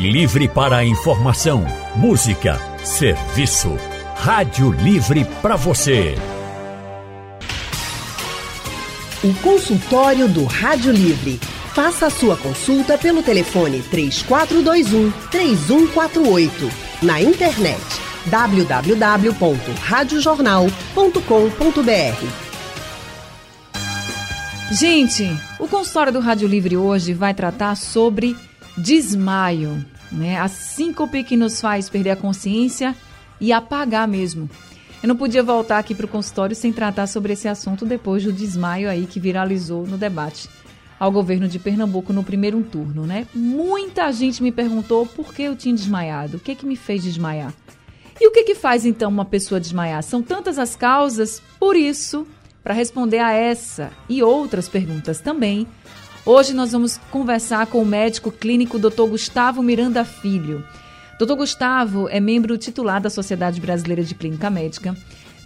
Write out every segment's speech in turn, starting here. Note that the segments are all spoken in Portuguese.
Livre para a informação, música, serviço. Rádio Livre para você. O consultório do Rádio Livre. Faça a sua consulta pelo telefone 3421 3148. Na internet www.radiojornal.com.br. Gente, o consultório do Rádio Livre hoje vai tratar sobre desmaio, né? A síncope que nos faz perder a consciência e apagar mesmo. Eu não podia voltar aqui para o consultório sem tratar sobre esse assunto depois do desmaio aí que viralizou no debate ao governo de Pernambuco no primeiro turno, né? Muita gente me perguntou por que eu tinha desmaiado, o que que me fez desmaiar. E o que que faz então uma pessoa desmaiar? São tantas as causas, por isso, para responder a essa e outras perguntas também, hoje nós vamos conversar com o médico clínico Dr. Gustavo Miranda Filho. Dr. Gustavo é membro titular da Sociedade Brasileira de Clínica Médica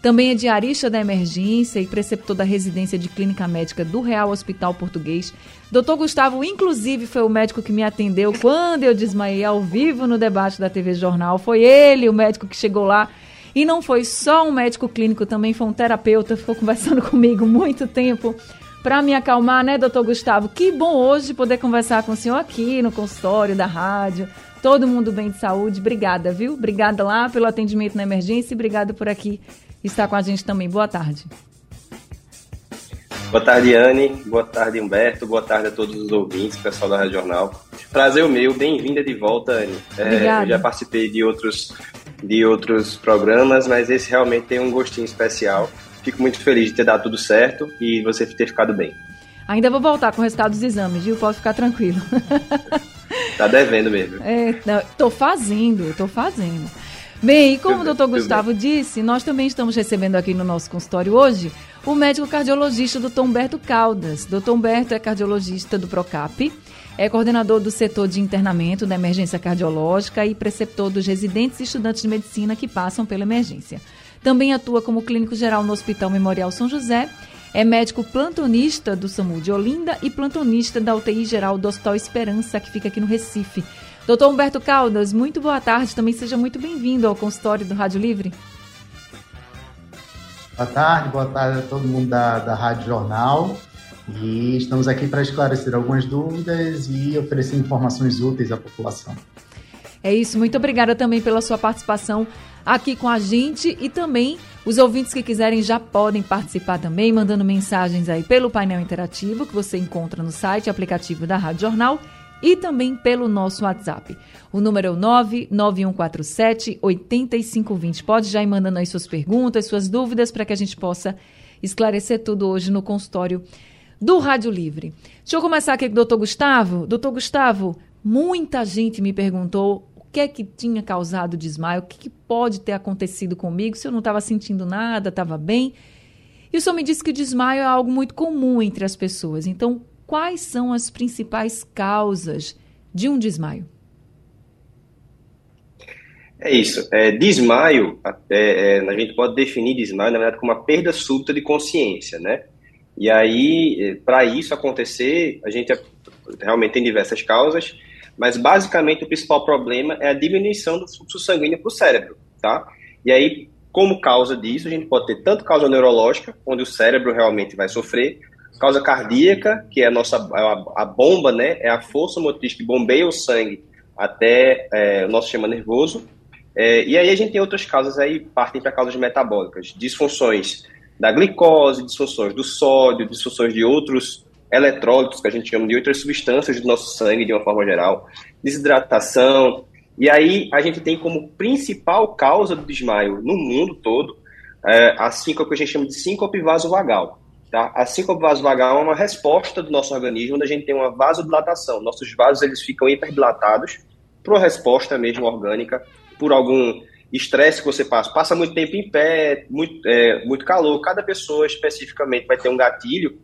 também é diarista da emergência e preceptor da residência de clínica médica do Real Hospital Português. Doutor Gustavo, inclusive, foi o médico que me atendeu quando eu desmaiei ao vivo no debate da TV Jornal. Foi ele o médico que chegou lá. E não foi só um médico clínico, também foi um terapeuta, ficou conversando comigo muito tempo para me acalmar, né, doutor Gustavo? Que bom hoje poder conversar com o senhor aqui no consultório da rádio. Todo mundo bem de saúde. Obrigada, viu? Obrigada lá pelo atendimento na emergência e obrigada por aqui está com a gente também. Boa tarde. Boa tarde, Anne. Boa tarde, Humberto. Boa tarde a todos os ouvintes, pessoal da Rádio Jornal. Prazer o meu. Bem-vinda de volta, Anne. É, eu já participei de outros, de outros programas, mas esse realmente tem um gostinho especial. Fico muito feliz de ter dado tudo certo e você ter ficado bem. Ainda vou voltar com o resultado dos exames, viu? Pode ficar tranquilo. Tá devendo mesmo. É, não, tô fazendo, tô fazendo. Bem, e como o doutor Gustavo disse, nós também estamos recebendo aqui no nosso consultório hoje o médico cardiologista doutor Humberto Caldas. Doutor Humberto é cardiologista do PROCAP, é coordenador do setor de internamento da emergência cardiológica e preceptor dos residentes e estudantes de medicina que passam pela emergência. Também atua como clínico geral no Hospital Memorial São José, é médico plantonista do SAMU de Olinda e plantonista da UTI geral do Hospital Esperança, que fica aqui no Recife. Doutor Humberto Caldas, muito boa tarde. Também seja muito bem-vindo ao consultório do Rádio Livre. Boa tarde, boa tarde a todo mundo da, da Rádio Jornal. E estamos aqui para esclarecer algumas dúvidas e oferecer informações úteis à população. É isso, muito obrigada também pela sua participação aqui com a gente e também os ouvintes que quiserem já podem participar também, mandando mensagens aí pelo painel interativo que você encontra no site aplicativo da Rádio Jornal e também pelo nosso WhatsApp. O número é o 99147 8520. Pode já ir mandando aí suas perguntas, suas dúvidas para que a gente possa esclarecer tudo hoje no consultório do Rádio Livre. Deixa eu começar aqui com o doutor Gustavo. Doutor Gustavo, muita gente me perguntou que é que tinha causado desmaio, o que, que pode ter acontecido comigo, se eu não estava sentindo nada, estava bem. E o senhor me disse que o desmaio é algo muito comum entre as pessoas. Então, quais são as principais causas de um desmaio? É isso. É, desmaio, é, é, a gente pode definir desmaio, na verdade, como uma perda súbita de consciência, né? E aí, é, para isso acontecer, a gente realmente tem diversas causas, mas basicamente o principal problema é a diminuição do fluxo sanguíneo para o cérebro, tá? E aí, como causa disso, a gente pode ter tanto causa neurológica, onde o cérebro realmente vai sofrer, Causa cardíaca, que é a nossa a, a bomba, né? É a força motriz que bombeia o sangue até é, o nosso sistema nervoso. É, e aí a gente tem outras causas aí, partem para causas metabólicas, disfunções da glicose, disfunções do sódio, disfunções de outros eletrólitos, que a gente chama de outras substâncias do nosso sangue de uma forma geral, desidratação. E aí a gente tem como principal causa do desmaio no mundo todo é, a síncope que a gente chama de síncope vasovagal. Tá? A síncope vasovagal é uma resposta do nosso organismo, onde a gente tem uma vasodilatação. Nossos vasos eles ficam hiperdilatados por resposta mesmo orgânica, por algum estresse que você passa. Passa muito tempo em pé, muito, é, muito calor. Cada pessoa especificamente vai ter um gatilho,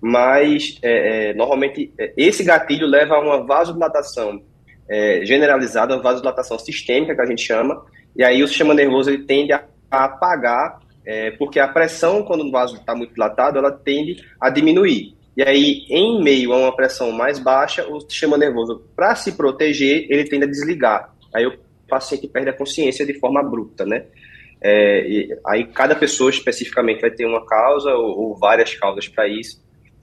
mas é, é, normalmente é, esse gatilho leva a uma vasodilatação é, generalizada, uma vasodilatação sistêmica que a gente chama, e aí o sistema nervoso ele tende a apagar é, porque a pressão, quando o vaso está muito dilatado, ela tende a diminuir. E E aí, em meio a uma pressão mais baixa, o sistema nervoso, para se proteger, ele tende a desligar. Aí o paciente perde a consciência de forma abrupta, né? É, aí cada pessoa especificamente vai ter uma causa ou, ou várias causas para isso.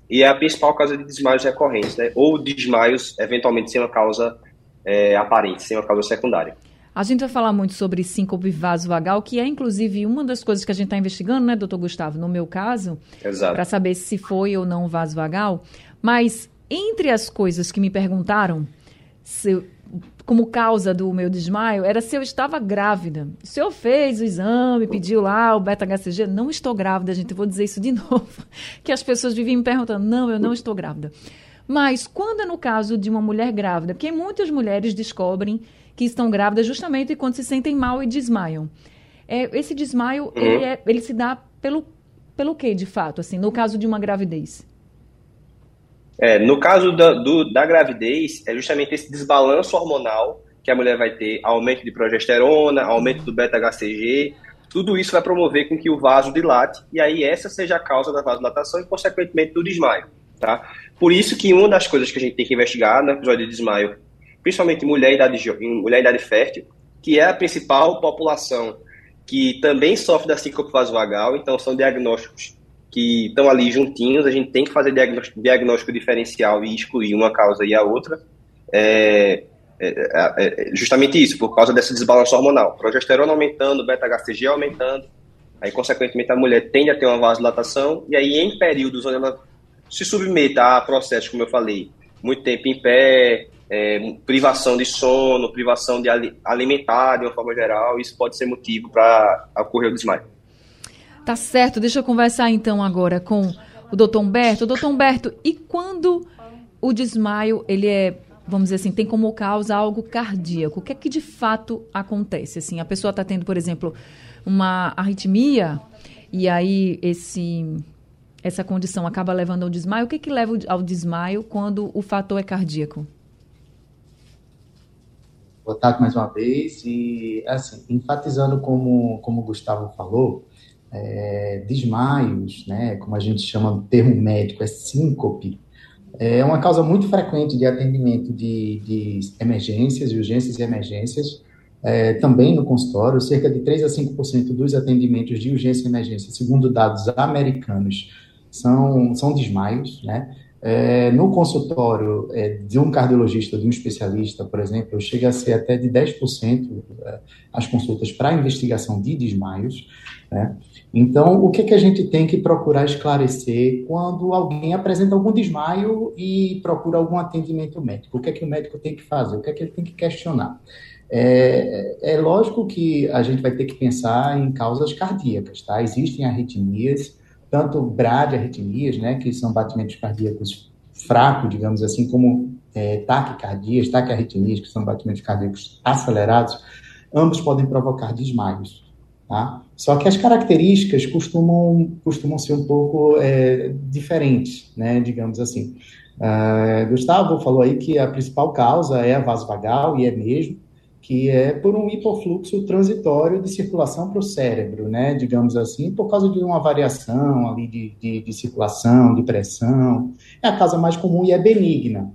E é a principal causa de desmaios recorrentes, né? Ou desmaios, eventualmente, sem uma causa é, aparente, sem uma causa secundária. A gente vai falar muito sobre síncope vasovagal, que é inclusive uma das coisas que a gente está investigando, né, doutor Gustavo? No meu caso, para saber se foi ou não vasovagal. Mas entre as coisas que me perguntaram, se, como causa do meu desmaio, era se eu estava grávida. O senhor fez o exame, pediu lá o beta-HCG. Não estou grávida, gente. Eu vou dizer isso de novo. Que as pessoas viviam me perguntando: não, eu não estou grávida. Mas quando é no caso de uma mulher grávida, porque muitas mulheres descobrem que estão grávidas justamente quando se sentem mal e desmaiam. É, esse desmaio, uhum. ele, é, ele se dá pelo, pelo que, de fato, assim, no caso de uma gravidez? É, no caso da, do, da gravidez, é justamente esse desbalanço hormonal que a mulher vai ter, aumento de progesterona, aumento do beta-HCG, tudo isso vai promover com que o vaso dilate, e aí essa seja a causa da vasodilatação e, consequentemente, do desmaio, tá? Por isso que uma das coisas que a gente tem que investigar no episódio de desmaio principalmente mulher em idade, mulher idade fértil, que é a principal população que também sofre da síncope vasovagal, então são diagnósticos que estão ali juntinhos, a gente tem que fazer diagnóstico, diferencial e excluir uma causa e a outra. É, é, é, é justamente isso, por causa desse desbalanço hormonal. Progesterona aumentando, beta-HCG aumentando, aí, consequentemente, a mulher tende a ter uma vasodilatação, e aí, em períodos onde ela se submeta a processos, como eu falei, muito tempo em pé, é, privação de sono, privação de alimentar de uma forma geral, isso pode ser motivo para ocorrer o desmaio. Tá certo, deixa eu conversar então agora com o doutor Humberto. Doutor Humberto, e quando o desmaio, ele é, vamos dizer assim, tem como causa algo cardíaco, o que é que de fato acontece? Assim, a pessoa está tendo, por exemplo, uma arritmia, e aí esse essa condição acaba levando ao desmaio. O que, é que leva ao desmaio quando o fator é cardíaco? Boa tarde mais uma vez. E, assim, enfatizando como, como o Gustavo falou, é, desmaios, né, como a gente chama no termo médico, é síncope, é uma causa muito frequente de atendimento de, de emergências, urgências e emergências, é, também no consultório, cerca de 3 a 5% dos atendimentos de urgência e emergência, segundo dados americanos, são, são desmaios, né? É, no consultório é, de um cardiologista, de um especialista, por exemplo, chega a ser até de 10% é, as consultas para investigação de desmaios. Né? Então, o que, que a gente tem que procurar esclarecer quando alguém apresenta algum desmaio e procura algum atendimento médico? O que é que o médico tem que fazer? O que é que ele tem que questionar? É, é lógico que a gente vai ter que pensar em causas cardíacas, tá? Existem arritmias, tanto bradiarritmias, né, que são batimentos cardíacos fracos, digamos assim, como é, taquicardias, taquiarritmias, que são batimentos cardíacos acelerados, ambos podem provocar desmaios. Tá? Só que as características costumam, costumam ser um pouco é, diferentes, né, digamos assim. Uh, Gustavo falou aí que a principal causa é a vasovagal, e é mesmo, que é por um hipofluxo transitório de circulação para o cérebro, né, digamos assim, por causa de uma variação ali de, de, de, circulação, de pressão. É a causa mais comum e é benigna,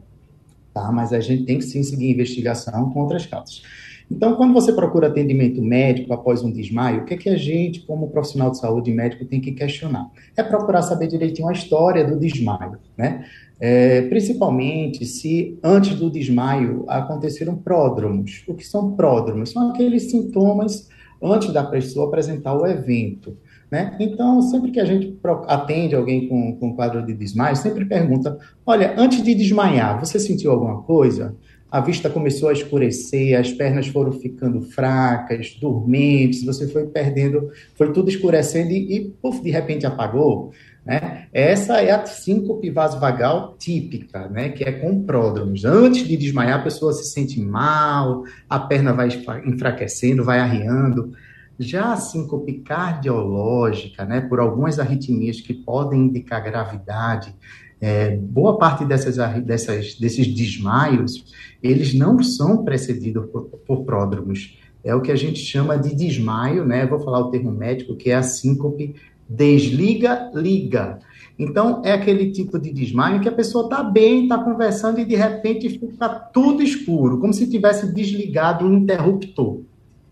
tá? Mas a gente tem que sim seguir investigação com outras causas. Então, quando você procura atendimento médico após um desmaio, o que, é que a gente, como profissional de saúde médico, tem que questionar? É procurar saber direitinho a história do desmaio, né? É, principalmente se antes do desmaio aconteceram pródromos. O que são pródromos? São aqueles sintomas antes da pessoa apresentar o evento. Né? Então, sempre que a gente atende alguém com, com quadro de desmaio, sempre pergunta: olha, antes de desmaiar, você sentiu alguma coisa? A vista começou a escurecer, as pernas foram ficando fracas, dormentes, você foi perdendo, foi tudo escurecendo e, e puff, de repente apagou. Né? Essa é a síncope vasovagal típica, né? que é com pródromos. Antes de desmaiar, a pessoa se sente mal, a perna vai enfraquecendo, vai arriando. Já a síncope cardiológica, né, por algumas arritmias que podem indicar gravidade, é, boa parte dessas, dessas, desses desmaios, eles não são precedidos por, por pródromos. É o que a gente chama de desmaio, né? Vou falar o termo médico, que é a síncope desliga, liga. Então, é aquele tipo de desmaio que a pessoa está bem, está conversando e de repente fica tudo escuro, como se tivesse desligado um interruptor.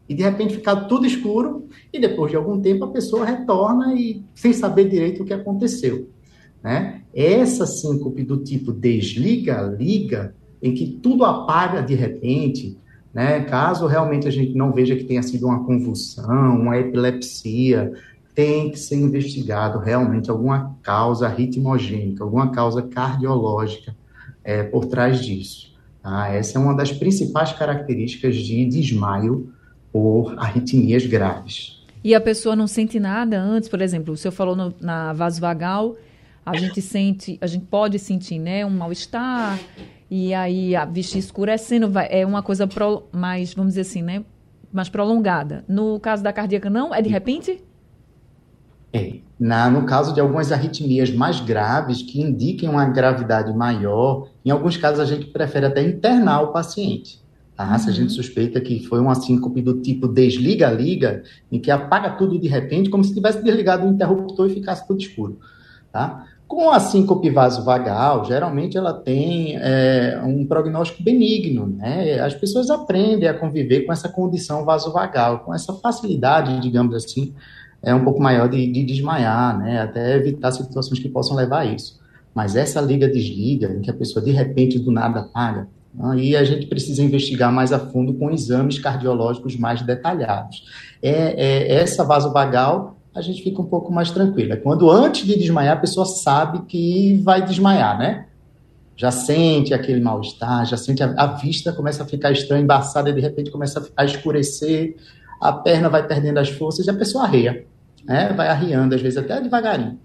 E de repente fica tudo escuro e depois de algum tempo a pessoa retorna e sem saber direito o que aconteceu. Né? Essa síncope do tipo desliga, liga, em que tudo apaga de repente, né? caso realmente a gente não veja que tenha sido uma convulsão, uma epilepsia, tem que ser investigado realmente alguma causa ritmogênica, alguma causa cardiológica é, por trás disso. Tá? Essa é uma das principais características de desmaio por arritmias graves. E a pessoa não sente nada antes, por exemplo, o senhor falou no, na vasovagal, a gente sente, a gente pode sentir, né, um mal-estar, e aí a vista escurecendo, vai, é uma coisa pro, mais, vamos dizer assim, né, mais prolongada. No caso da cardíaca, não? É de repente? É. Na, no caso de algumas arritmias mais graves, que indiquem uma gravidade maior, em alguns casos a gente prefere até internar o paciente. Tá? Uhum. Se a gente uhum. suspeita que foi uma síncope do tipo desliga-liga, em que apaga tudo de repente, como se tivesse desligado o interruptor e ficasse tudo escuro. Tá? Com a síncope vasovagal, geralmente ela tem é, um prognóstico benigno, né? As pessoas aprendem a conviver com essa condição vasovagal, com essa facilidade, digamos assim, é um pouco maior de, de desmaiar, né? Até evitar situações que possam levar a isso. Mas essa liga-desliga, em que a pessoa de repente do nada apaga, aí a gente precisa investigar mais a fundo com exames cardiológicos mais detalhados. É, é essa vasovagal a gente fica um pouco mais tranquila. Quando antes de desmaiar a pessoa sabe que vai desmaiar, né? Já sente aquele mal-estar, já sente a, a, vista começa a ficar estranha, embaçada, e de repente começa a escurecer, a perna vai perdendo as forças e a pessoa arreia, né? vai arriando, às vezes até devagarinho.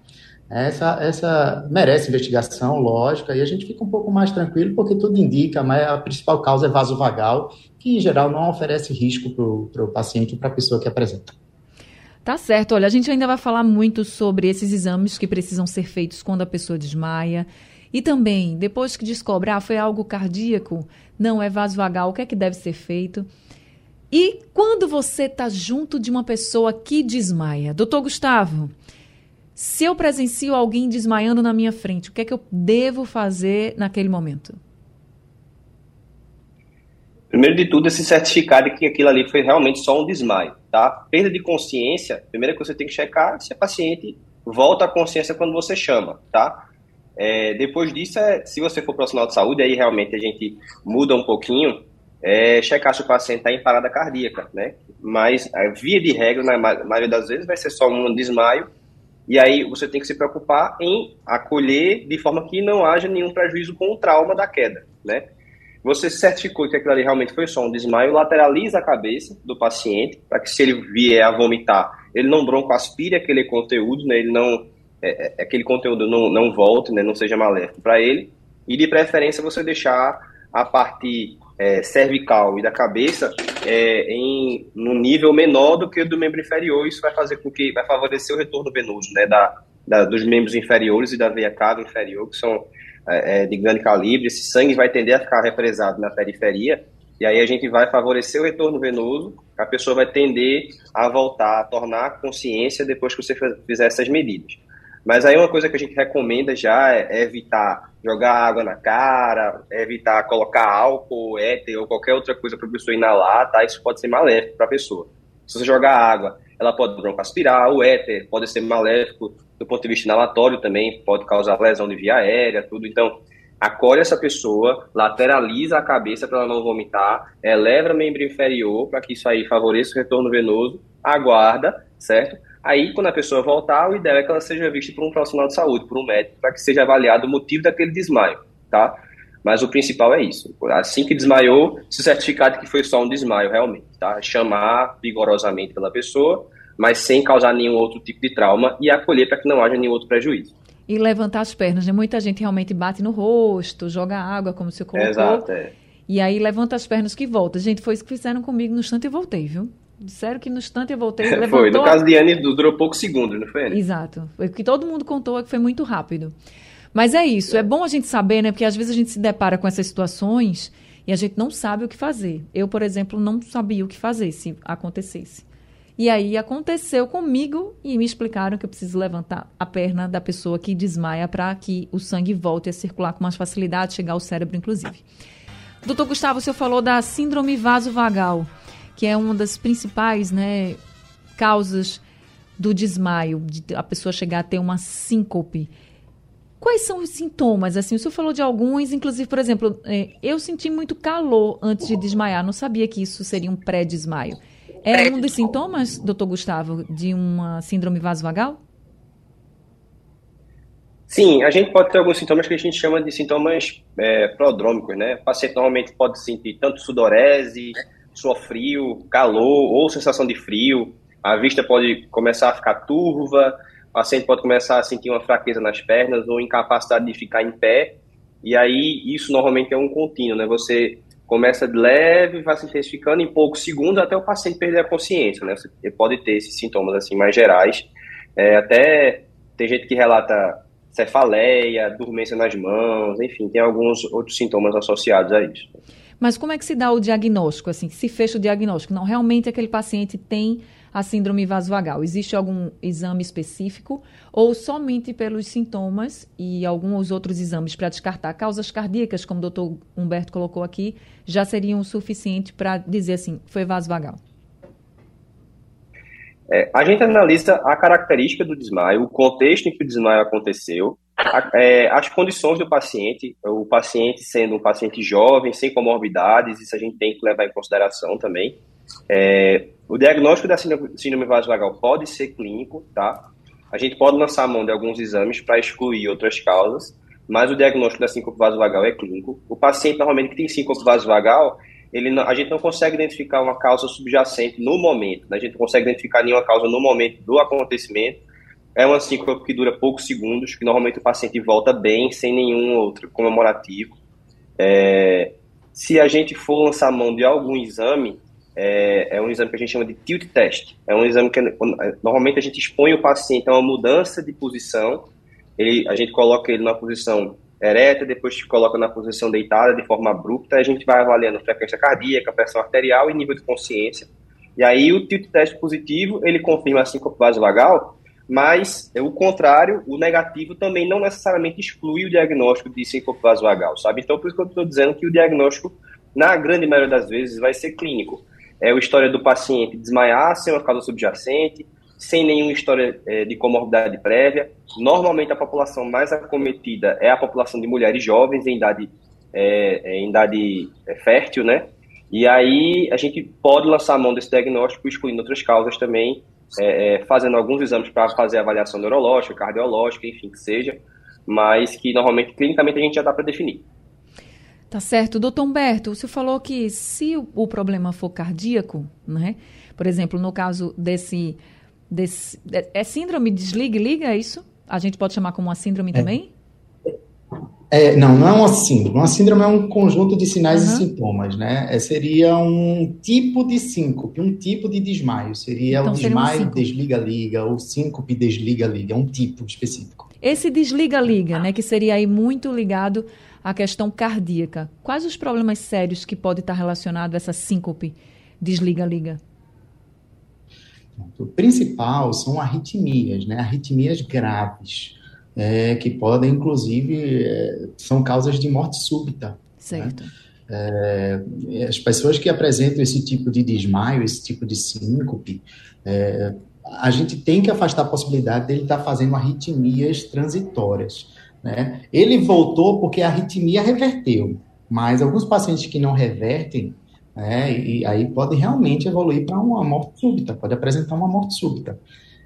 Essa, essa merece investigação, lógica, e a gente fica um pouco mais tranquilo, porque tudo indica, mas a principal causa é vasovagal, que em geral não oferece risco para o paciente para a pessoa que apresenta. Tá certo. Olha, a gente ainda vai falar muito sobre esses exames que precisam ser feitos quando a pessoa desmaia. E também, depois que descobre, ah, foi algo cardíaco, não é vasovagal, o que é que deve ser feito? E quando você está junto de uma pessoa que desmaia? Doutor Gustavo, se eu presencio alguém desmaiando na minha frente, o que é que eu devo fazer naquele momento? Primeiro de tudo, é se certificar de que aquilo ali foi realmente só um desmaio, tá? Perda de consciência, primeira coisa que você tem que checar se a paciente volta à consciência quando você chama, tá? É, depois disso, é, se você for profissional de saúde, aí realmente a gente muda um pouquinho, é, checar se o paciente está em parada cardíaca, né? Mas a via de regra, na maioria das vezes, vai ser só um desmaio, e aí você tem que se preocupar em acolher de forma que não haja nenhum prejuízo com o trauma da queda, né? Você certificou que aquilo ali realmente foi só um desmaio, lateraliza a cabeça do paciente, para que se ele vier a vomitar, ele não broncoaspire aquele conteúdo, né? Ele não, é, é, aquele conteúdo não, não volte, né? Não seja maléfico para ele, e de preferência você deixar a parte é, cervical e da cabeça é, em num nível menor do que o do membro inferior. Isso vai fazer com que vai favorecer o retorno venoso, né, da, da dos membros inferiores e da veia cava inferior, que são é, é, de grande calibre. Esse sangue vai tender a ficar represado na periferia e aí a gente vai favorecer o retorno venoso. A pessoa vai tender a voltar, a tornar consciência depois que você fizer essas medidas. Mas aí uma coisa que a gente recomenda já é evitar jogar água na cara, evitar colocar álcool, éter ou qualquer outra coisa para a pessoa inalar, tá? Isso pode ser maléfico para a pessoa. Se você jogar água, ela pode broncoaspirar, o éter pode ser maléfico do ponto de vista inalatório também, pode causar lesão de via aérea, tudo. Então, acolhe essa pessoa, lateraliza a cabeça para ela não vomitar, eleva o membro inferior para que isso aí favoreça o retorno venoso, aguarda, certo? Aí, quando a pessoa voltar, o ideal é que ela seja vista por um profissional de saúde, por um médico, para que seja avaliado o motivo daquele desmaio, tá? Mas o principal é isso. Assim que desmaiou, se certificar de que foi só um desmaio, realmente, tá? Chamar vigorosamente pela pessoa, mas sem causar nenhum outro tipo de trauma e acolher para que não haja nenhum outro prejuízo. E levantar as pernas, né? Muita gente realmente bate no rosto, joga água, como você colocou. Exato, é. E aí levanta as pernas que volta. Gente, foi isso que fizeram comigo no instante e voltei, viu? Disseram que no instante eu voltei. Levantou... Foi, no caso de Anne durou poucos segundos, não foi? Anne? Exato. O que todo mundo contou é que foi muito rápido. Mas é isso, é bom a gente saber, né? Porque às vezes a gente se depara com essas situações e a gente não sabe o que fazer. Eu, por exemplo, não sabia o que fazer se acontecesse. E aí aconteceu comigo e me explicaram que eu preciso levantar a perna da pessoa que desmaia para que o sangue volte a circular com mais facilidade, chegar ao cérebro, inclusive. Doutor Gustavo, o senhor falou da síndrome vasovagal, que é uma das principais né, causas do desmaio, de a pessoa chegar a ter uma síncope. Quais são os sintomas? Assim, o senhor falou de alguns, inclusive, por exemplo, é, eu senti muito calor antes de desmaiar, não sabia que isso seria um pré-desmaio. É um dos sintomas, doutor Gustavo, de uma síndrome vasovagal? Sim, a gente pode ter alguns sintomas que a gente chama de sintomas é, prodrômicos, né? O paciente normalmente pode sentir tanto sudorese, suor frio, calor ou sensação de frio. A vista pode começar a ficar turva, o paciente pode começar a sentir uma fraqueza nas pernas ou incapacidade de ficar em pé. E aí, isso normalmente é um contínuo, né? Você começa de leve, vai se intensificando em poucos segundos até o paciente perder a consciência, né? Você pode ter esses sintomas assim mais gerais. É, até tem gente que relata cefaleia, dormência nas mãos, enfim, tem alguns outros sintomas associados a isso. Mas como é que se dá o diagnóstico, assim, se fecha o diagnóstico? Não, realmente aquele paciente tem a síndrome vasovagal? Existe algum exame específico ou somente pelos sintomas e alguns outros exames para descartar causas cardíacas, como o doutor Humberto colocou aqui, já seriam suficiente para dizer assim, foi vasovagal? É, a gente analisa a característica do desmaio, o contexto em que o desmaio aconteceu, é, as condições do paciente, o paciente sendo um paciente jovem, sem comorbidades, isso a gente tem que levar em consideração também. É, o diagnóstico da síndrome vasovagal pode ser clínico, tá? A gente pode lançar a mão de alguns exames para excluir outras causas, mas o diagnóstico da síncope vasovagal é clínico. O paciente normalmente que tem síncope vasovagal, ele não, a gente não consegue identificar uma causa subjacente no momento, né? a gente não consegue identificar nenhuma causa no momento do acontecimento. É uma síncope que dura poucos segundos, que normalmente o paciente volta bem, sem nenhum outro comemorativo. É, se a gente for lançar mão de algum exame, é, é, um exame que a gente chama de tilt test. É um exame que normalmente a gente expõe o paciente a uma mudança de posição. Ele, a gente coloca ele na posição ereta, depois coloca na posição deitada de forma abrupta. A gente vai avaliando frequência cardíaca, pressão arterial e nível de consciência. E aí o tilt test positivo ele confirma a síncope vasovagal, mas é o contrário, o negativo também não necessariamente exclui o diagnóstico de síncope vasovagal, sabe? Então por isso que eu estou dizendo que o diagnóstico na grande maioria das vezes vai ser clínico é a história do paciente desmaiar sem uma causa subjacente, sem nenhuma história é, de comorbidade prévia. Normalmente a população mais acometida é a população de mulheres jovens em idade, é, em idade é, fértil, né? E aí a gente pode lançar a mão desse diagnóstico, excluindo outras causas também, é, é, fazendo alguns exames para fazer avaliação neurológica, cardiológica, enfim, que seja, mas que normalmente clinicamente a gente já dá para definir. Tá certo. Doutor Humberto, o senhor falou que se o, o problema for cardíaco, né? Por exemplo, no caso desse. desse é, é síndrome desliga e liga, é isso? A gente pode chamar como uma síndrome é. também? É, não, não é uma síndrome. Uma síndrome é um conjunto de sinais uhum. e sintomas, né? É, seria um tipo de síncope, um tipo de desmaio. Seria então, o desmaio, desliga-liga, ou síncope, desliga-liga. É um tipo específico. Esse desliga-liga, né? Que seria aí muito ligado a questão cardíaca. Quais os problemas sérios que pode estar relacionado a essa síncope desliga-liga? O principal são arritmias, né? Arritmias graves, é, que podem, inclusive, é, são causas de morte súbita. Né? Certo. Né? É, as pessoas que apresentam esse tipo de desmaio, esse tipo de síncope, é, a gente tem que afastar a possibilidade dele estar fazendo arritmias transitórias. Né? Ele voltou porque a arritmia reverteu, mas alguns pacientes que não revertem, né, e aí pode realmente evoluir para uma morte súbita, pode apresentar uma morte súbita.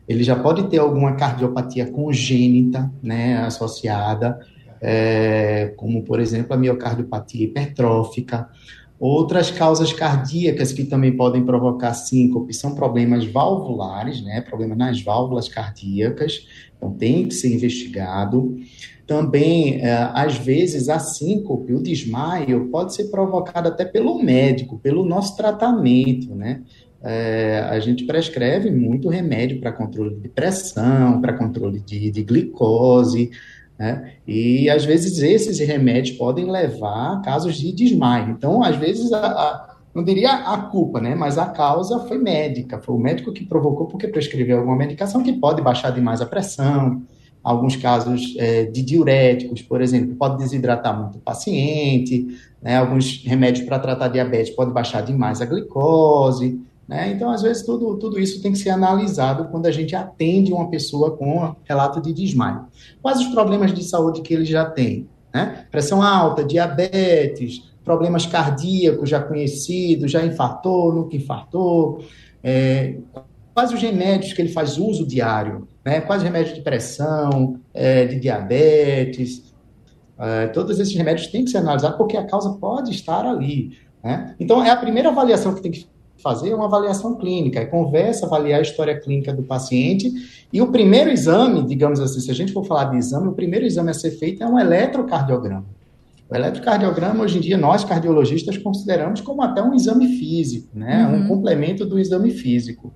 Ele já pode ter alguma cardiopatia congênita, né, associada, é, como por exemplo a miocardiopatia hipertrófica. Outras causas cardíacas que também podem provocar síncope são problemas valvulares, né, problemas nas válvulas cardíacas, então tem que ser investigado. Também, é, às vezes, a síncope, o desmaio, pode ser provocado até pelo médico, pelo nosso tratamento, né? É, a gente prescreve muito remédio para controle de pressão, para controle de, de glicose, né? E às vezes esses remédios podem levar a casos de desmaio. Então, às vezes, a, a, não diria a culpa, né? Mas a causa foi médica, foi o médico que provocou porque prescreveu alguma medicação que pode baixar demais a pressão, alguns casos é, de diuréticos, por exemplo, pode desidratar muito o paciente, né? alguns remédios para tratar diabetes pode baixar demais a glicose, né? Então, às vezes, tudo, tudo isso tem que ser analisado quando a gente atende uma pessoa com relato de desmaio. Quais os problemas de saúde que ele já tem? Né? Pressão alta, diabetes, problemas cardíacos já conhecidos, já infartou, nunca infartou, é, quais os remédios que ele faz uso diário, né? quais remédios de pressão, é, de diabetes, é, todos esses remédios têm que ser analisados porque a causa pode estar ali. Né? Então, é a primeira avaliação que tem que fazer é uma avaliação clínica, é conversa, avaliar a história clínica do paciente, e o primeiro exame, digamos assim, se a gente for falar de exame, o primeiro exame a ser feito é um eletrocardiograma. O eletrocardiograma, hoje em dia, nós cardiologistas consideramos como até um exame físico, né? Uhum. Um complemento do exame físico.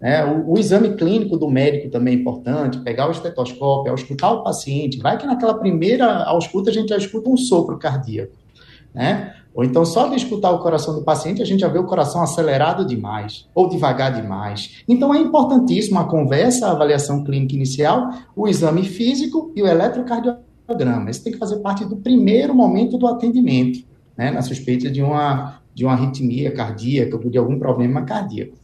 Né? O, o, exame clínico do médico também é importante, pegar o estetoscópio, escutar o paciente. Vai que naquela primeira ausculta a gente já escuta um sopro cardíaco, né? Ou então, só de escutar o coração do paciente, a gente já vê o coração acelerado demais, ou devagar demais. Então, é importantíssimo a conversa, a avaliação clínica inicial, o exame físico e o eletrocardiograma. Isso tem que fazer parte do primeiro momento do atendimento, né, na suspeita de uma, de uma arritmia cardíaca ou de algum problema cardíaco.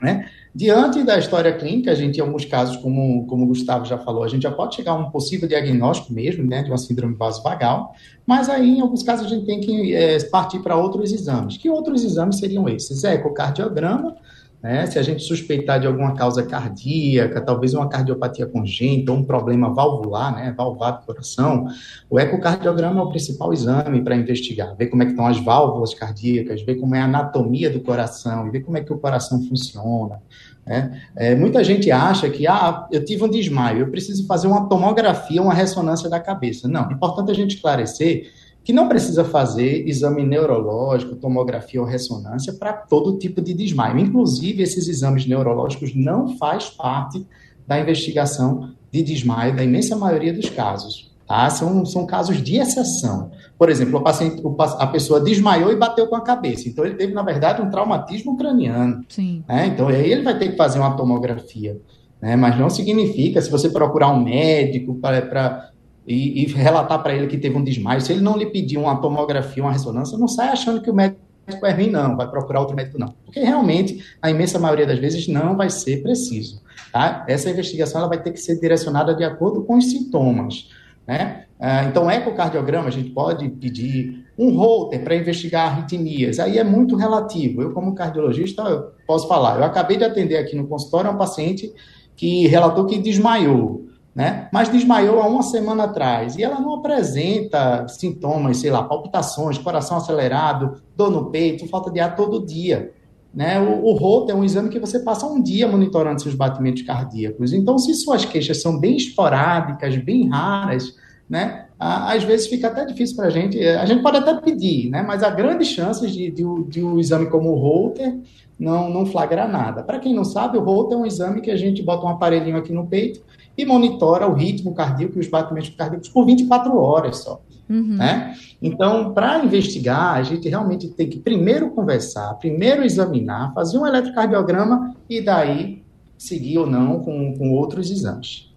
Né? Diante da história clínica, a gente, em alguns casos, como, como o Gustavo já falou, a gente já pode chegar a um possível diagnóstico mesmo, né, de uma síndrome vasovagal, mas aí, em alguns casos, a gente tem que é, partir para outros exames. Que outros exames seriam esses? Ecocardiograma, né? Se a gente suspeitar de alguma causa cardíaca, talvez uma cardiopatia congênita um problema valvular, né, do coração, o ecocardiograma é o principal exame para investigar, ver como é que estão as válvulas cardíacas, ver como é a anatomia do coração, ver como é que o coração funciona. Né? É, muita gente acha que, ah, eu tive um desmaio, eu preciso fazer uma tomografia, uma ressonância da cabeça. Não, é importante a gente esclarecer que não precisa fazer exame neurológico, tomografia ou ressonância para todo tipo de desmaio. Inclusive, esses exames neurológicos não faz parte da investigação de desmaio da imensa maioria dos casos. Tá? São, são casos de exceção. Por exemplo, o paciente, a pessoa desmaiou e bateu com a cabeça. Então, ele teve, na verdade, um traumatismo craniano. Sim. Né? Então, aí ele vai ter que fazer uma tomografia. Né? Mas não significa, se você procurar um médico para e, e relatar para ele que teve um desmaio, se ele não lhe pedir uma tomografia, uma ressonância, não sai achando que o médico é ruim, não, vai procurar outro médico, não. Porque realmente, a imensa maioria das vezes, não vai ser preciso. Tá? Essa investigação ela vai ter que ser direcionada de acordo com os sintomas. Né? Ah, então, ecocardiograma, a gente pode pedir um holter para investigar arritmias. Aí é muito relativo. Eu, como cardiologista, posso falar. Eu acabei de atender aqui no consultório um paciente que relatou que desmaiou né? Mas desmaiou há uma semana atrás e ela não apresenta sintomas, sei lá, palpitações, coração acelerado, dor no peito, falta de ar todo dia. Né? O, o ROT é um exame que você passa um dia monitorando seus batimentos cardíacos. Então, se suas queixas são bem esporádicas, bem raras, né? às vezes fica até difícil para a gente. A gente pode até pedir, né? mas há grandes chances de, de, de um exame como o Holter não, não flagrar nada. Para quem não sabe, o Holter é um exame que a gente bota um aparelhinho aqui no peito e monitora o ritmo cardíaco e os batimentos cardíacos por 24 horas só. Uhum. Né? Então, para investigar, a gente realmente tem que primeiro conversar, primeiro examinar, fazer um eletrocardiograma e daí seguir ou não com, com outros exames.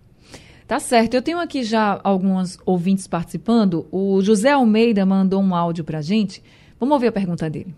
Tá certo. Eu tenho aqui já alguns ouvintes participando. O José Almeida mandou um áudio para a gente. Vamos ouvir a pergunta dele.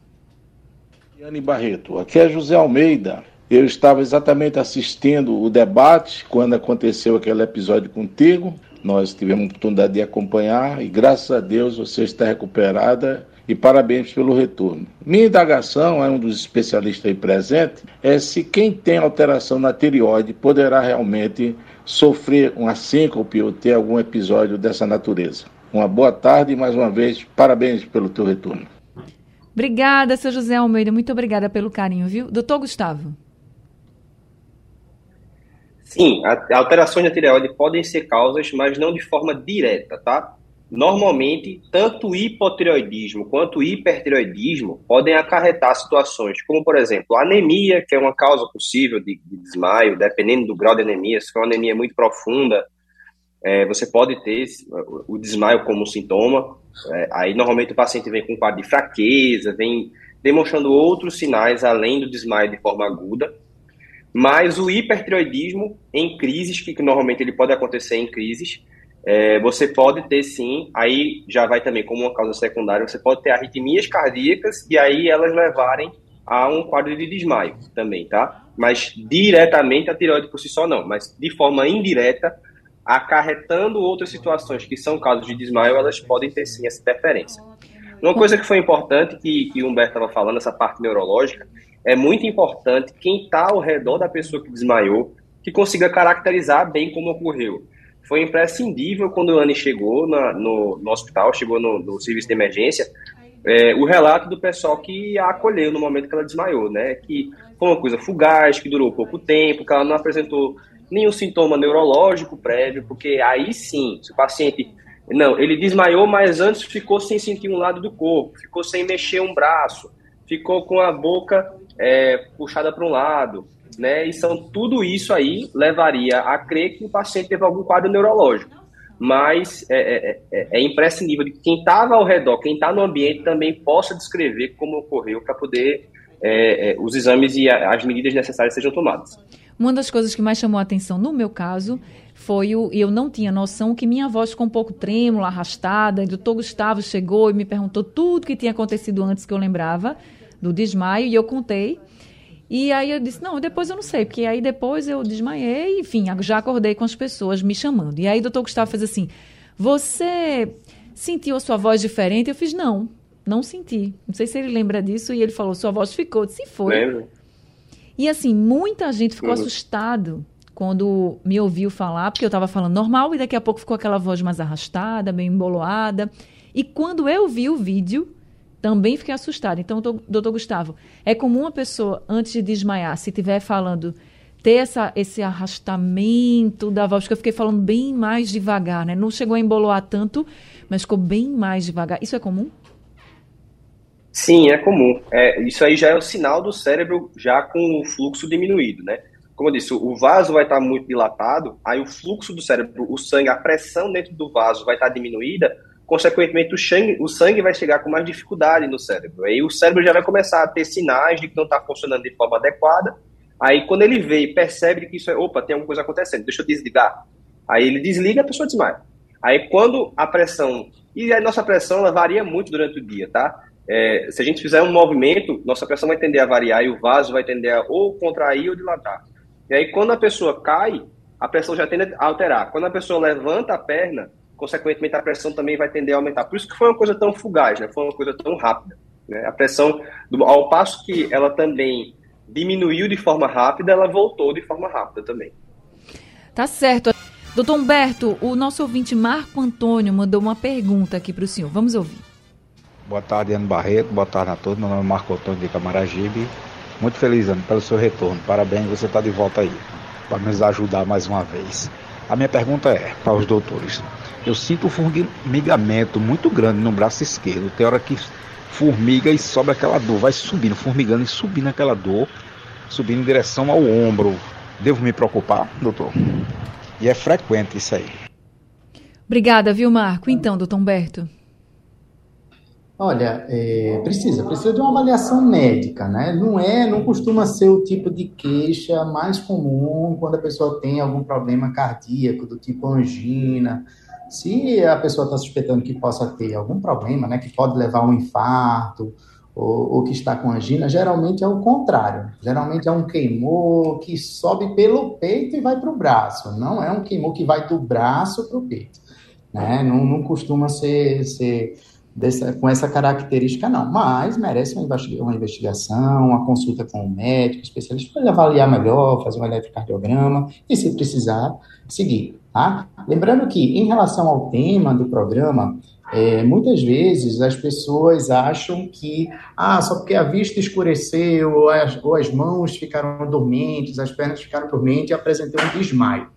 Yane Barreto, aqui é José Almeida. Eu estava exatamente assistindo o debate quando aconteceu aquele episódio contigo. Nós tivemos a oportunidade de acompanhar e graças a Deus você está recuperada e parabéns pelo retorno. Minha indagação, é um dos especialistas aí presentes, é se quem tem alteração na tireoide poderá realmente sofrer uma síncope ou ter algum episódio dessa natureza. Uma boa tarde e mais uma vez, parabéns pelo teu retorno. Obrigada, seu José Almeida. Muito obrigada pelo carinho, viu? Doutor Gustavo. Sim, alterações na tireoide podem ser causas, mas não de forma direta, tá? Normalmente, tanto hipotireoidismo quanto hipertireoidismo podem acarretar situações como, por exemplo, anemia, que é uma causa possível de, de desmaio, dependendo do grau de anemia. Se for uma anemia muito profunda, é, você pode ter o desmaio como sintoma. É, aí, normalmente, o paciente vem com um quadro de fraqueza, vem demonstrando outros sinais além do desmaio de forma aguda. Mas o hipertiroidismo em crises, que, que normalmente ele pode acontecer em crises, é, você pode ter sim, aí já vai também como uma causa secundária, você pode ter arritmias cardíacas e aí elas levarem a um quadro de desmaio também, tá? Mas diretamente a tireoide por si só não, mas de forma indireta, acarretando outras situações que são casos de desmaio, elas podem ter sim essa interferência. Uma coisa que foi importante que, que o Humberto estava falando, essa parte neurológica, é muito importante quem está ao redor da pessoa que desmaiou, que consiga caracterizar bem como ocorreu. Foi imprescindível quando a Anne chegou na, no, no, hospital, chegou no, no serviço de emergência, é, o relato do pessoal que a acolheu no momento que ela desmaiou, né? Que foi uma coisa fugaz, que durou pouco tempo, que ela não apresentou nenhum sintoma neurológico prévio, porque aí sim, se o paciente. Não, ele desmaiou, mas antes ficou sem sentir um lado do corpo, ficou sem mexer um braço, ficou com a boca é, puxada para um lado, né? E são tudo isso aí levaria a crer que o paciente teve algum quadro neurológico. Mas é, é, é, é imprescindível de que quem estava ao redor, quem está no ambiente, também possa descrever como ocorreu para poder é, é, os exames e as medidas necessárias sejam tomadas. Uma das coisas que mais chamou a atenção no meu caso foi o. Eu não tinha noção que minha voz ficou um pouco trêmula, arrastada. O doutor Gustavo chegou e me perguntou tudo que tinha acontecido antes que eu lembrava do desmaio e eu contei. E aí eu disse, não, depois eu não sei, porque aí depois eu desmaiei, enfim, já acordei com as pessoas me chamando. E aí o doutor Gustavo fez assim, você sentiu a sua voz diferente? Eu fiz, não, não senti. Não sei se ele lembra disso, e ele falou, sua voz ficou. Eu disse, foi. Lembro. E assim, muita gente ficou uhum. assustado quando me ouviu falar, porque eu estava falando normal, e daqui a pouco ficou aquela voz mais arrastada, meio emboloada. E quando eu vi o vídeo, também fiquei assustada. Então, doutor Gustavo, é comum a pessoa, antes de desmaiar, se estiver falando, ter essa, esse arrastamento da voz, porque eu fiquei falando bem mais devagar, né? Não chegou a emboloar tanto, mas ficou bem mais devagar. Isso é comum? Sim, é comum. É, isso aí já é o sinal do cérebro já com o fluxo diminuído, né? Como eu disse, o vaso vai estar muito dilatado, aí o fluxo do cérebro, o sangue, a pressão dentro do vaso vai estar diminuída, consequentemente o sangue, o sangue vai chegar com mais dificuldade no cérebro. Aí o cérebro já vai começar a ter sinais de que não está funcionando de forma adequada. Aí quando ele vê e percebe que isso é, opa, tem alguma coisa acontecendo, deixa eu desligar. Aí ele desliga, a pessoa desmaia. Aí quando a pressão, e a nossa pressão ela varia muito durante o dia, tá? É, se a gente fizer um movimento, nossa pressão vai tender a variar e o vaso vai tender a ou contrair ou dilatar. E aí quando a pessoa cai, a pressão já tende a alterar. Quando a pessoa levanta a perna, consequentemente a pressão também vai tender a aumentar. Por isso que foi uma coisa tão fugaz, né? foi uma coisa tão rápida. Né? A pressão, ao passo que ela também diminuiu de forma rápida, ela voltou de forma rápida também. Tá certo. Doutor Humberto, o nosso ouvinte Marco Antônio mandou uma pergunta aqui para o senhor. Vamos ouvir. Boa tarde, Ano Barreto. Boa tarde a todos. Meu nome é Marco Antônio de Camaragibe. Muito feliz, Ano, pelo seu retorno. Parabéns, você está de volta aí. Para nos ajudar mais uma vez. A minha pergunta é para os doutores eu sinto um formigamento muito grande no braço esquerdo. Tem hora que formiga e sobe aquela dor, vai subindo, formigando e subindo aquela dor, subindo em direção ao ombro. Devo me preocupar, doutor? E é frequente isso aí. Obrigada, viu, Marco? Então, doutor Humberto. Olha, é, precisa, precisa de uma avaliação médica, né? Não é, não costuma ser o tipo de queixa mais comum quando a pessoa tem algum problema cardíaco, do tipo angina, se a pessoa está suspeitando que possa ter algum problema, né, que pode levar a um infarto, ou, ou, que está com angina, geralmente é o contrário. Geralmente é um queimor que sobe pelo peito e vai para o braço. Não é um queimor que vai do braço para o peito. Né? Não, não costuma ser, ser dessa, com essa característica, não. Mas merece uma, investigação, uma consulta com um médico, especialista, para avaliar melhor, fazer um eletrocardiograma e, se precisar, seguir. Tá? Lembrando que, em relação ao tema do programa, é, muitas vezes as pessoas acham que, ah, só porque a vista escureceu, ou as, ou as mãos ficaram dormentes, as pernas ficaram dormentes, e um desmaio.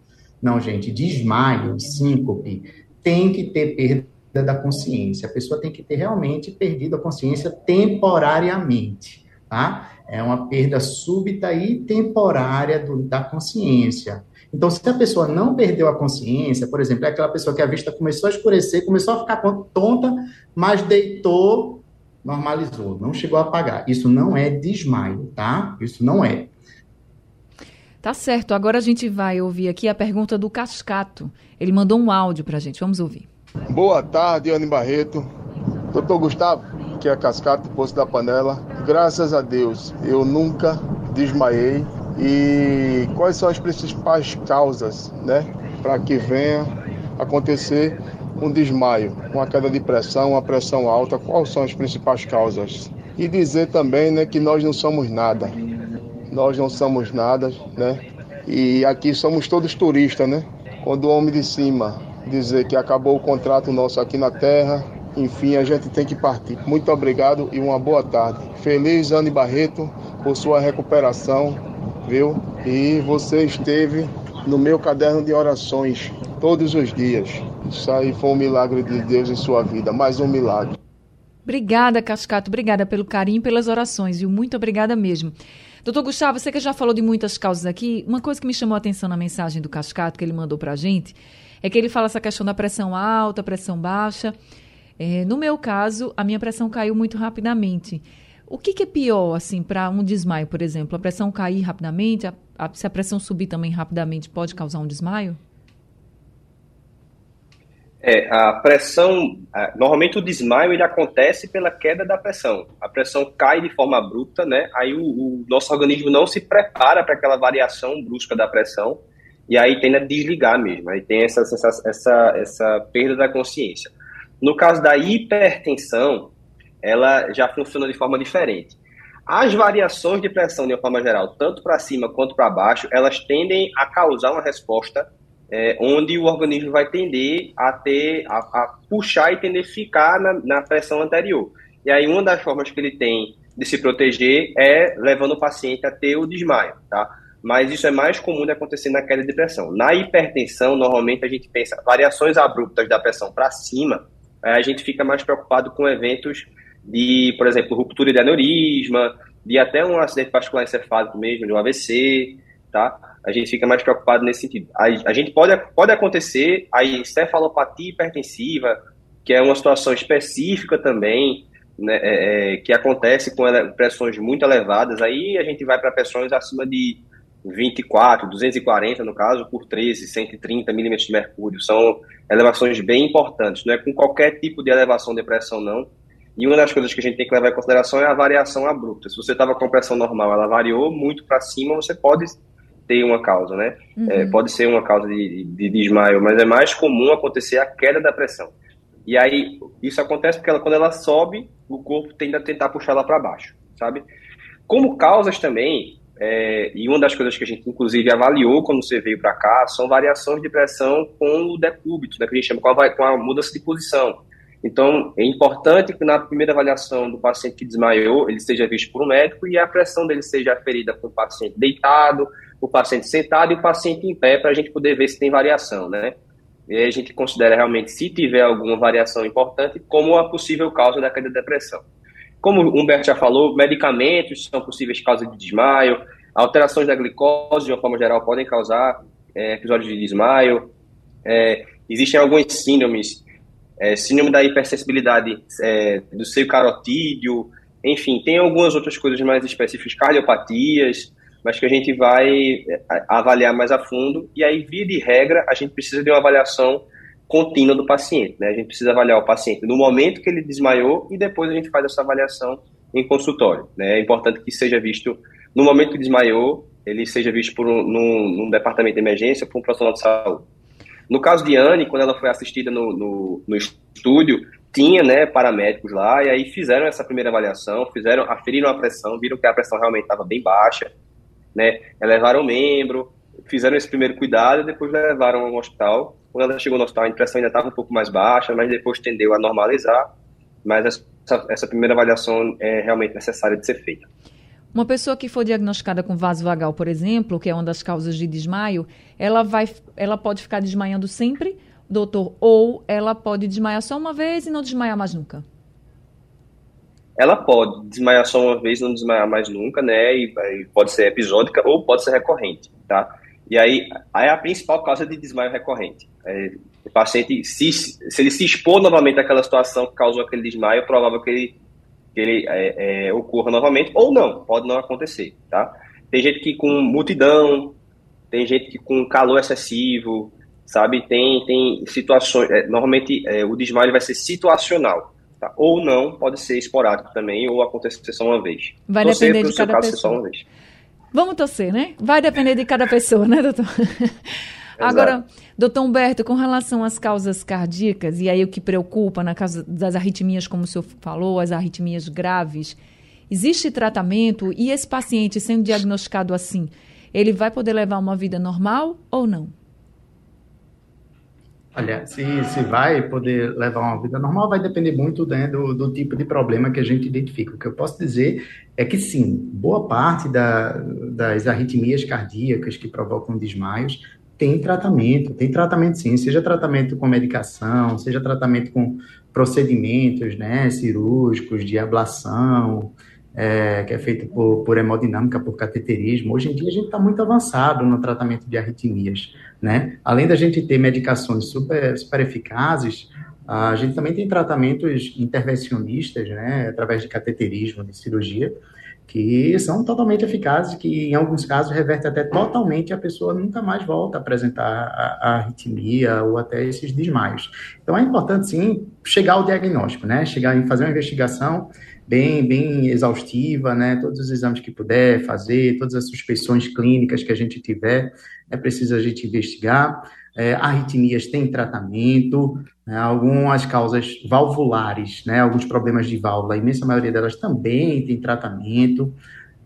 Não, gente, desmaio, síncope, tem que ter perda da consciência. A pessoa tem que ter realmente perdido a consciência temporariamente, tá? É uma perda súbita e temporária do, da consciência. Então, se a pessoa não perdeu a consciência, por exemplo, é aquela pessoa que a vista começou a escurecer, começou a ficar tonta, mas deitou normalizou, não chegou a apagar. Isso não é desmaio, tá? Isso não é. Tá certo. Agora a gente vai ouvir aqui a pergunta do Cascato. Ele mandou um áudio pra gente. Vamos ouvir. Boa tarde, Anne Barreto. Doutor Gustavo, que é Cascato, Poço da Panela. Graças a Deus, eu nunca desmaiei. E quais são as principais causas, né, para que venha acontecer um desmaio, uma queda de pressão, uma pressão alta? Quais são as principais causas? E dizer também, né, que nós não somos nada nós não somos nada, né? E aqui somos todos turistas, né? Quando o homem de cima dizer que acabou o contrato nosso aqui na terra, enfim, a gente tem que partir. Muito obrigado e uma boa tarde. Feliz Anne Barreto por sua recuperação, E você esteve no meu caderno de orações todos os dias. Isso aí foi um milagre de Deus em sua vida, mais um milagre. Obrigada, Cascato. Obrigada pelo carinho pelas orações, viu? Muito obrigada mesmo. Doutor Gustavo, você que já falou de muitas causas aqui, uma coisa que me chamou a atenção na mensagem do Cascato que ele mandou para a gente é que ele fala essa questão da pressão alta, pressão baixa. É, no meu caso, a minha pressão caiu muito rapidamente. O que, que é pior, assim, para um desmaio, por exemplo? A pressão cair rapidamente? A, a, se a pressão subir também rapidamente, pode causar um desmaio? É, a pressão, normalmente o desmaio ele acontece pela queda da pressão. A pressão cai de forma abrupta, né? Aí o, o nosso organismo não se prepara para aquela variação brusca da pressão e aí tende a desligar mesmo. Aí tem essa, essa, essa, essa perda da consciência. No caso da hipertensão, ela já funciona de forma diferente. As variações de pressão, de uma forma geral, tanto para cima quanto para baixo, elas tendem a causar uma resposta é, onde o organismo vai tender a ter, a, a puxar e tender a ficar na, na, pressão anterior. E aí uma das formas que ele tem de se proteger é levando o paciente a ter o desmaio, tá? Mas isso é mais comum de acontecer na queda de pressão. Na hipertensão, normalmente a gente pensa variações abruptas da pressão para cima, a gente fica mais preocupado com eventos de, por exemplo, ruptura de aneurisma, de até um acidente vascular encefálico mesmo, de um AVC, tá? a gente fica mais preocupado nesse sentido. A, a gente pode, pode acontecer a encefalopatia hipertensiva, que é uma situação específica também, né, é, é que acontece com pressões muito elevadas, aí a gente vai para pressões acima de 24, 240 no caso, por 13, 130 milímetros de mercúrio. São elevações bem importantes, não é com qualquer tipo de elevação de pressão, não. E uma das coisas que a gente tem que levar em consideração é a variação abrupta. Se você estava com pressão normal, ela variou muito para cima, você pode ter uma causa, né? Uhum. É, pode ser uma causa de, de, de, desmaio, mas é mais comum acontecer a queda da pressão. E aí, isso acontece porque ela, quando ela sobe, o corpo tende a tentar puxar ela para baixo, sabe? Como causas também, é, e uma das coisas que a gente inclusive avaliou quando você veio para cá, são variações de pressão com o decúbito, né, que a gente chama com a, com a mudança de posição. Então, é importante que na primeira avaliação do paciente que desmaiou, ele seja visto por um médico e a pressão dele seja aferida com o paciente deitado, o paciente sentado e o paciente em pé, para a gente poder ver se tem variação, né? E aí a gente considera realmente, se tiver alguma variação importante, como a possível causa da queda de depressão. Como o Humberto já falou, medicamentos são possíveis causas de desmaio, alterações da glicose, de uma forma geral, podem causar é, episódios de desmaio. É, existem algumas síndromes, é, síndrome da hipersensibilidade é, do seio carotídeo, enfim, tem algumas outras coisas mais específicas, cardiopatias, mas que a gente vai é, avaliar mais a fundo. E aí, via de regra, a gente precisa de uma avaliação contínua do paciente. Né? A gente precisa avaliar o paciente no momento que ele desmaiou e depois a gente faz essa avaliação em consultório. Né? É importante que seja visto no momento que desmaiou, ele seja visto por um, num, num departamento de emergência por um profissional de saúde. No caso de Anne, quando ela foi assistida no, no, no estúdio, tinha né, paramédicos lá, e aí fizeram essa primeira avaliação, fizeram, aferiram a pressão, viram que a pressão realmente estava bem baixa, né? Elevaram o membro, fizeram esse primeiro cuidado e depois levaram ao hospital. Quando ela chegou no hospital, a impressão ainda estava um pouco mais baixa, mas depois tendeu a normalizar. Mas essa, essa primeira avaliação é realmente necessária de ser feita. Uma pessoa que for diagnosticada com vaso vagal, por exemplo, que é uma das causas de desmaio, ela, vai, ela pode ficar desmaiando sempre, doutor, ou ela pode desmaiar só uma vez e não desmaiar mais nunca? ela pode desmaiar só uma vez, não desmaiar mais nunca, né? E, e pode ser episódica ou pode ser recorrente, tá? E aí, aí é a principal causa de desmaio recorrente. É, o paciente, se, se ele se expor novamente àquela situação que causou aquele desmaio, é provável que ele que ele é, é, ocorra novamente, ou não, pode não acontecer, tá? Tem gente que com multidão, tem gente que com calor excessivo, sabe? Tem, tem situações, é, normalmente é, o desmaio vai ser situacional, tá? Ou não, pode ser esporádico também, ou acontecer só uma vez. Vai torcer depender de cada caso, pessoa. Vamos torcer, né? Vai depender de cada pessoa, né, doutor? Agora, doutor Humberto, com relação às causas cardíacas, e aí o que preocupa na causa das arritmias, como o senhor falou, as arritmias graves, existe tratamento e esse paciente sendo diagnosticado assim, ele vai poder levar uma vida normal ou não? Olha, se, se vai poder levar uma vida normal, vai depender muito né, do, do tipo de problema que a gente identifica. O que eu posso dizer é que sim, boa parte da, das arritmias cardíacas que provocam desmaios tem tratamento, tem tratamento sim, seja tratamento com medicação, seja tratamento com procedimentos né, cirúrgicos, de ablação, é, que é feito por, por hemodinâmica, por cateterismo. Hoje em dia a gente está muito avançado no tratamento de arritmias, né? Além da gente ter medicações super, super eficazes, a gente também tem tratamentos intervencionistas, né, através de cateterismo, de cirurgia, que são totalmente eficazes, que em alguns casos reverte até totalmente a pessoa nunca mais volta a apresentar a, a arritmia ou até esses desmaios. Então é importante sim chegar ao diagnóstico, né? Chegar em fazer uma investigação bem, bem exaustiva, né? Todos os exames que puder fazer, todas as suspeições clínicas que a gente tiver, é preciso a gente investigar. É, arritmias têm tratamento, né, algumas causas valvulares, né, alguns problemas de válvula, a imensa maioria delas também tem tratamento.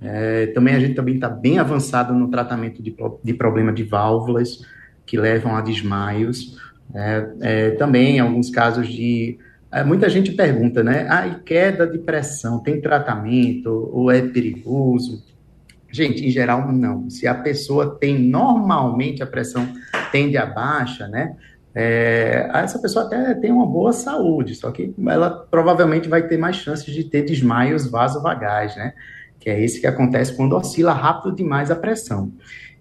É, também a gente também está bem avançado no tratamento de, de problema de válvulas que levam a desmaios. É, é também alguns casos de é, muita gente pergunta, né? Ah, e queda de pressão tem tratamento ou é perigoso? Gente, em geral, não. Se a pessoa tem normalmente a pressão tende a baixa, né? É, essa pessoa até tem uma boa saúde, só que ela provavelmente vai ter mais chances de ter desmaios vasovagais, né? Que é esse que acontece quando oscila rápido demais a pressão.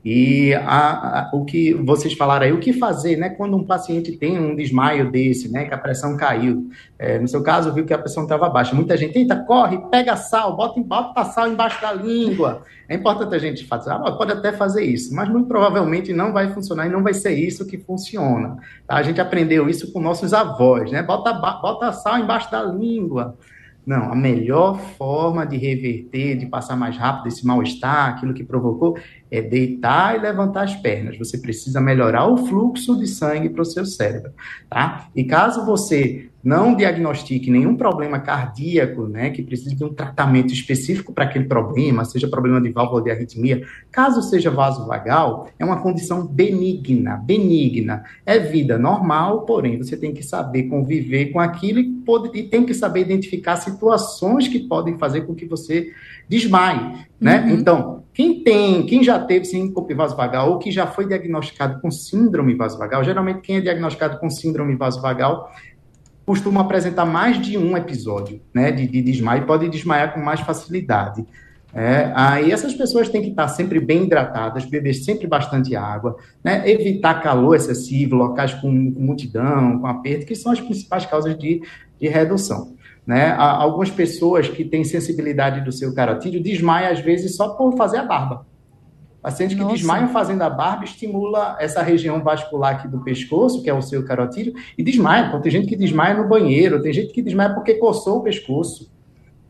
E a, a, o que vocês falaram aí, o que fazer, né, quando um paciente tem um desmaio desse, né, que a pressão caiu. É, no seu caso, viu que a pressão estava baixa. Muita gente, eita, corre, pega sal, bota, bota sal embaixo da língua. É importante a gente fazer, ah, pode até fazer isso, mas muito provavelmente não vai funcionar e não vai ser isso que funciona. Tá? A gente aprendeu isso com nossos avós, né? Bota, bota sal embaixo da língua. Não, a melhor forma de reverter, de passar mais rápido esse mal-estar, aquilo que provocou, é deitar e levantar as pernas. Você precisa melhorar o fluxo de sangue para o seu cérebro, tá? E caso você não diagnostique nenhum problema cardíaco, né, que precise de um tratamento específico para aquele problema, seja problema de válvula de arritmia, caso seja vasovagal, é uma condição benigna, benigna. É vida normal, porém você tem que saber conviver com aquilo e, pode, e tem que saber identificar situações que podem fazer com que você desmaie, né? Uhum. Então, quem tem, quem já teve síncope vasovagal ou que já foi diagnosticado com síndrome vasovagal, geralmente quem é diagnosticado com síndrome vasovagal costuma apresentar mais de um episódio, né, de, de desmaio, pode desmaiar com mais facilidade. É, aí essas pessoas têm que estar sempre bem hidratadas, beber sempre bastante água, né, evitar calor excessivo, locais com, com multidão, com aperto, que são as principais causas de, de redução. Né? Algumas pessoas que têm sensibilidade do seu carotídeo desmaiam, às vezes, só por fazer a barba. Pacientes que Nossa. desmaiam fazendo a barba estimula essa região vascular aqui do pescoço, que é o seu carotídeo, e desmaia. Então, tem gente que desmaia no banheiro, tem gente que desmaia porque coçou o pescoço.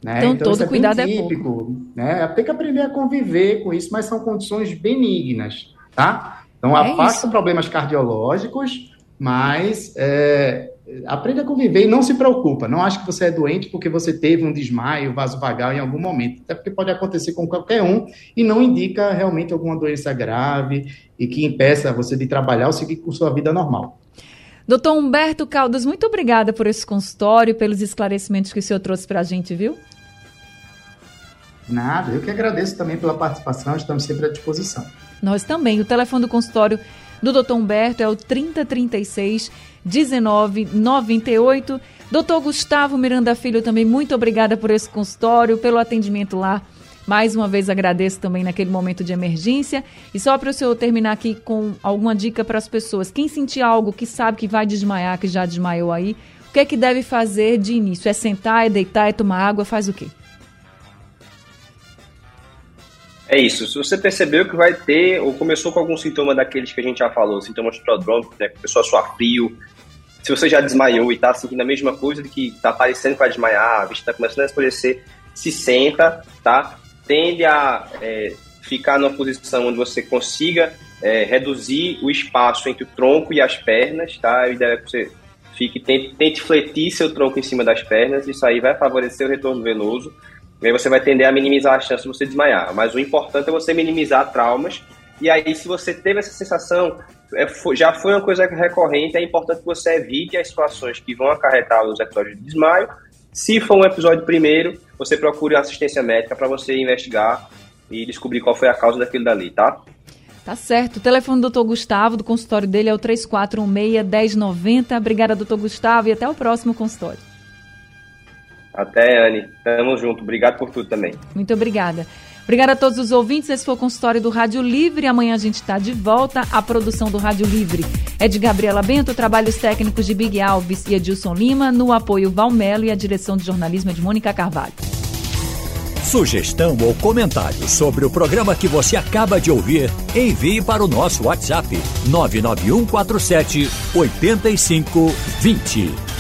Né? Então, então, todo é cuidado é típico, é pouco. Né? Tem que aprender a conviver com isso, mas são condições benignas, tá? Então, é afasta problemas cardiológicos, mas é, aprenda a conviver e não se preocupa. Não ache que você é doente porque você teve um desmaio vasovagal em algum momento. Até porque pode acontecer com qualquer um e não indica realmente alguma doença grave e que impeça você de trabalhar ou seguir com sua vida normal. Doutor Humberto Caldas, muito obrigada por esse consultório, pelos esclarecimentos que o senhor trouxe para a gente, viu? Nada, eu que agradeço também pela participação, estamos sempre à disposição. Nós também. O telefone do consultório do doutor Humberto é o 3036 1998. Doutor Gustavo Miranda Filho, também muito obrigada por esse consultório, pelo atendimento lá. Mais uma vez agradeço também naquele momento de emergência. E só para o senhor terminar aqui com alguma dica para as pessoas. Quem sentir algo que sabe que vai desmaiar, que já desmaiou aí, que é que deve fazer de início? É sentar, é deitar, é tomar água, faz o quê? É isso. Se você percebeu que vai ter, ou começou com algum sintoma daqueles que a gente já falou, sintomas prodrômicos, né? Começou a suar frio. Se você já desmaiou e está sentindo a mesma coisa de que está parecendo que vai desmaiar, a vista está começando a escurecer, se senta, tá? Tende a é, ficar numa posição onde você consiga é, reduzir o espaço entre o tronco e as pernas, tá? Ideia é que você fique, tente, tente fletir seu tronco em cima das pernas, isso aí vai favorecer o retorno venoso e aí você vai tender a minimizar a chance de você desmaiar. Mas o importante é você minimizar traumas. E aí, se você teve essa sensação, é, já foi uma coisa recorrente, é importante que você evite as situações que vão acarretar os episódios de desmaio. Se for um episódio primeiro, você procure assistência médica para você investigar e descobrir qual foi a causa daquilo dali, tá? Tá certo. O telefone do Dr. Gustavo, do consultório dele, é o 3416-1090. Obrigada, doutor Gustavo, e até o próximo consultório. Até, Anne. Tamo junto. Obrigado por tudo também. Muito obrigada. Obrigada a todos os ouvintes. Esse foi o consultório do Rádio Livre. Amanhã a gente está de volta. A produção do Rádio Livre é de Gabriela Bento, trabalhos técnicos de Big Alves e Edilson Lima, no apoio Valmelo e a direção de jornalismo é de Mônica Carvalho. Sugestão ou comentário sobre o programa que você acaba de ouvir, envie para o nosso WhatsApp 99147 8520.